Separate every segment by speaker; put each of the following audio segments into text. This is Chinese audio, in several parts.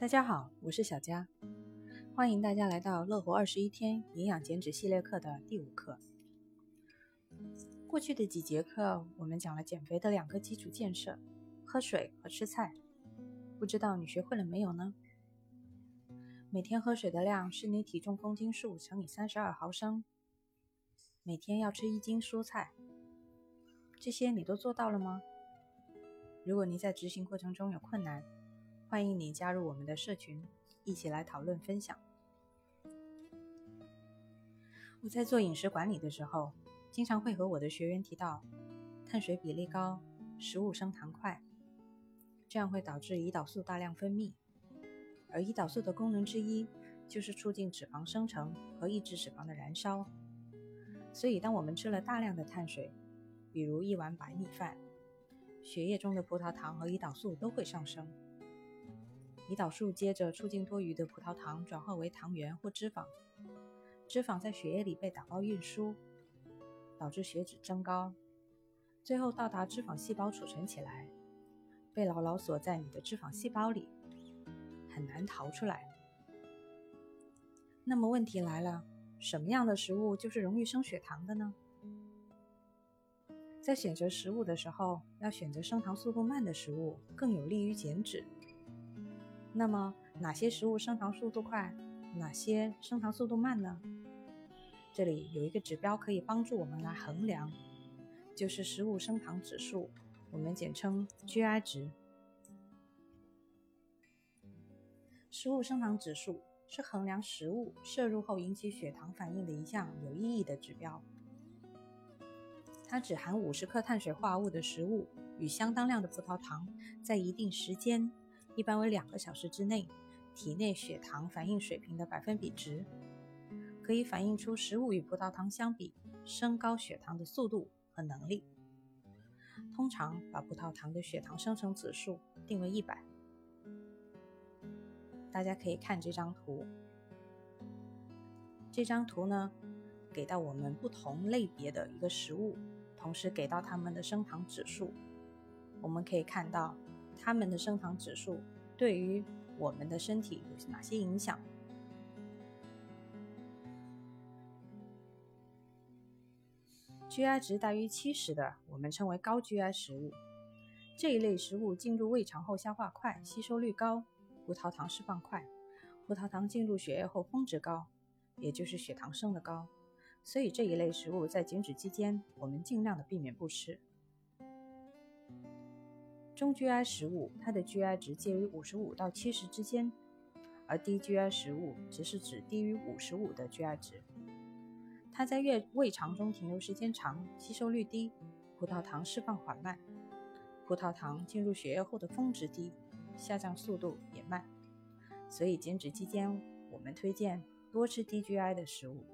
Speaker 1: 大家好，我是小佳，欢迎大家来到乐活二十一天营养减脂系列课的第五课。过去的几节课，我们讲了减肥的两个基础建设：喝水和吃菜。不知道你学会了没有呢？每天喝水的量是你体重公斤数乘以三十二毫升。每天要吃一斤蔬菜。这些你都做到了吗？如果你在执行过程中有困难，欢迎你加入我们的社群，一起来讨论分享。我在做饮食管理的时候，经常会和我的学员提到，碳水比例高，食物升糖快，这样会导致胰岛素大量分泌，而胰岛素的功能之一就是促进脂肪生成和抑制脂肪的燃烧。所以，当我们吃了大量的碳水，比如一碗白米饭，血液中的葡萄糖和胰岛素都会上升。胰岛素接着促进多余的葡萄糖转化为糖原或脂肪，脂肪在血液里被打包运输，导致血脂增高，最后到达脂肪细胞储存起来，被牢牢锁在你的脂肪细胞里，很难逃出来。那么问题来了，什么样的食物就是容易升血糖的呢？在选择食物的时候，要选择升糖速度慢的食物，更有利于减脂。那么哪些食物升糖速度快，哪些升糖速度慢呢？这里有一个指标可以帮助我们来衡量，就是食物升糖指数，我们简称 GI 值。食物升糖指数是衡量食物摄入后引起血糖反应的一项有意义的指标。它只含五十克碳水化合物的食物与相当量的葡萄糖，在一定时间。一般为两个小时之内，体内血糖反应水平的百分比值，可以反映出食物与葡萄糖相比升高血糖的速度和能力。通常把葡萄糖的血糖生成指数定为一百。大家可以看这张图，这张图呢，给到我们不同类别的一个食物，同时给到它们的升糖指数。我们可以看到。它们的升糖指数对于我们的身体有哪些影响？GI 值大于七十的，我们称为高 GI 食物。这一类食物进入胃肠后消化快，吸收率高，葡萄糖释放快，葡萄糖进入血液后峰值高，也就是血糖升得高。所以这一类食物在减脂期间，我们尽量的避免不吃。中 GI 食物，它的 GI 值介于五十五到七十之间，而低 GI 食物只是指低于五十五的 GI 值。它在胃胃肠中停留时间长，吸收率低，葡萄糖释放缓慢，葡萄糖进入血液后的峰值低，下降速度也慢。所以减脂期间，我们推荐多吃低 GI 的食物。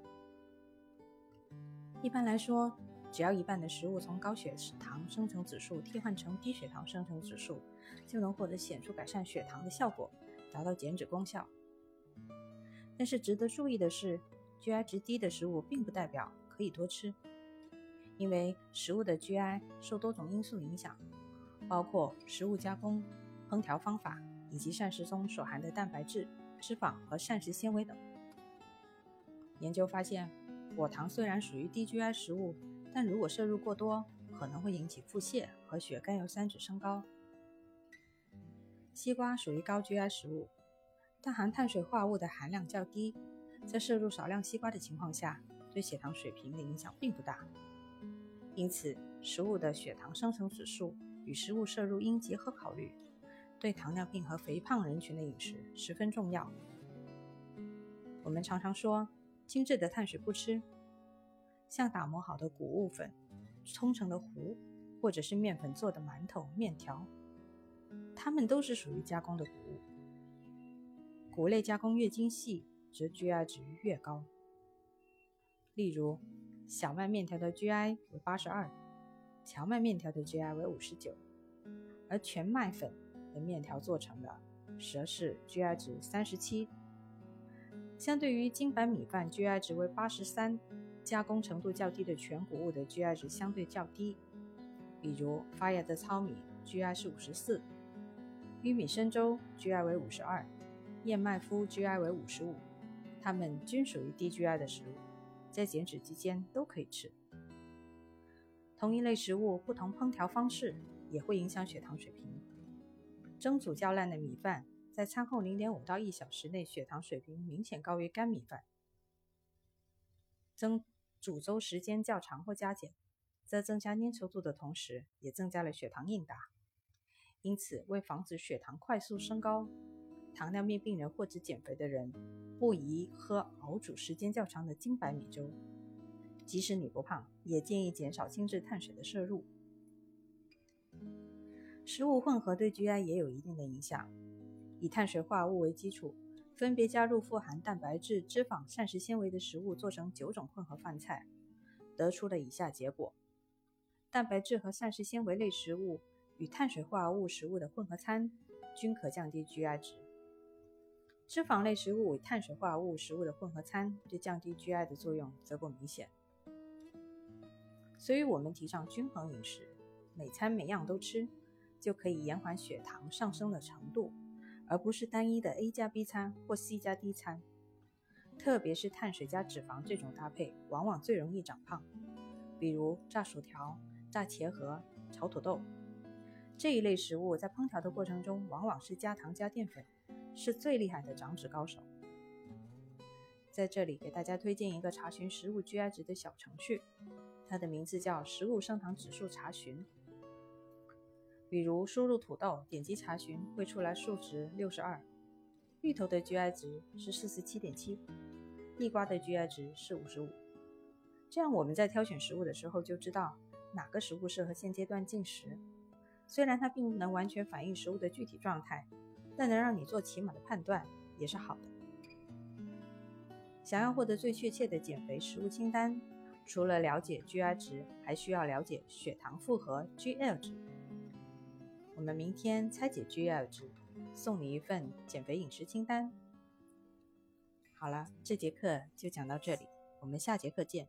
Speaker 1: 一般来说。只要一半的食物从高血糖生成指数替换成低血糖生成指数，就能获得显著改善血糖的效果，达到减脂功效。但是值得注意的是，GI 值低的食物并不代表可以多吃，因为食物的 GI 受多种因素影响，包括食物加工、烹调方法以及膳食中所含的蛋白质、脂肪和膳食纤维等。研究发现，果糖虽然属于低 GI 食物。但如果摄入过多，可能会引起腹泻和血甘油三酯升高。西瓜属于高 GI 食物，但含碳水化合物的含量较低，在摄入少量西瓜的情况下，对血糖水平的影响并不大。因此，食物的血糖生成指数与食物摄入应结合考虑，对糖尿病和肥胖人群的饮食十分重要。我们常常说，精致的碳水不吃。像打磨好的谷物粉、冲成的糊，或者是面粉做的馒头、面条，它们都是属于加工的谷物。谷类加工越精细，则 GI 值越高。例如，小麦面条的 GI 为八十二，荞麦面条的 GI 为五十九，而全麦粉的面条做成的，则是 GI 值三十七。相对于精白米饭，GI 值为八十三。加工程度较低的全谷物的 GI 值相对较低，比如发芽的糙米 GI 是五十四，玉米深粥 GI 为五十二，燕麦麸 GI 为五十五，它们均属于低 GI 的食物，在减脂期间都可以吃。同一类食物，不同烹调方式也会影响血糖水平。蒸煮较烂的米饭，在餐后零点五到一小时内，血糖水平明显高于干米饭。蒸煮粥时间较长或加减，在增加粘稠度的同时，也增加了血糖应答。因此，为防止血糖快速升高，糖尿病病人或者减肥的人不宜喝熬煮时间较长的精白米粥。即使你不胖，也建议减少精致碳水的摄入。食物混合对 GI 也有一定的影响。以碳水化合物为基础，分别加入富含蛋白质、脂肪、膳食纤维的食物，做成九种混合饭菜，得出了以下结果：蛋白质和膳食纤维类食物与碳水化合物食物的混合餐均可降低 GI 值。脂肪类食物与碳水化合物食物的混合餐对降低 GI 的作用则不明显。所以我们提倡均衡饮食，每餐每样都吃。就可以延缓血糖上升的程度，而不是单一的 A 加 B 餐或 C 加 D 餐。特别是碳水加脂肪这种搭配，往往最容易长胖。比如炸薯条、炸茄盒、炒土豆这一类食物，在烹调的过程中，往往是加糖加淀粉，是最厉害的长脂高手。在这里给大家推荐一个查询食物 GI 值的小程序，它的名字叫“食物升糖指数查询”。比如输入土豆，点击查询，会出来数值六十二。芋头的 GI 值是四十七点七，地瓜的 GI 值是五十五。这样我们在挑选食物的时候就知道哪个食物适合现阶段进食。虽然它并不能完全反映食物的具体状态，但能让你做起码的判断也是好的。想要获得最确切的减肥食物清单，除了了解 GI 值，还需要了解血糖负荷 GL 值。我们明天拆解 GL 值，送你一份减肥饮食清单。好了，这节课就讲到这里，我们下节课见。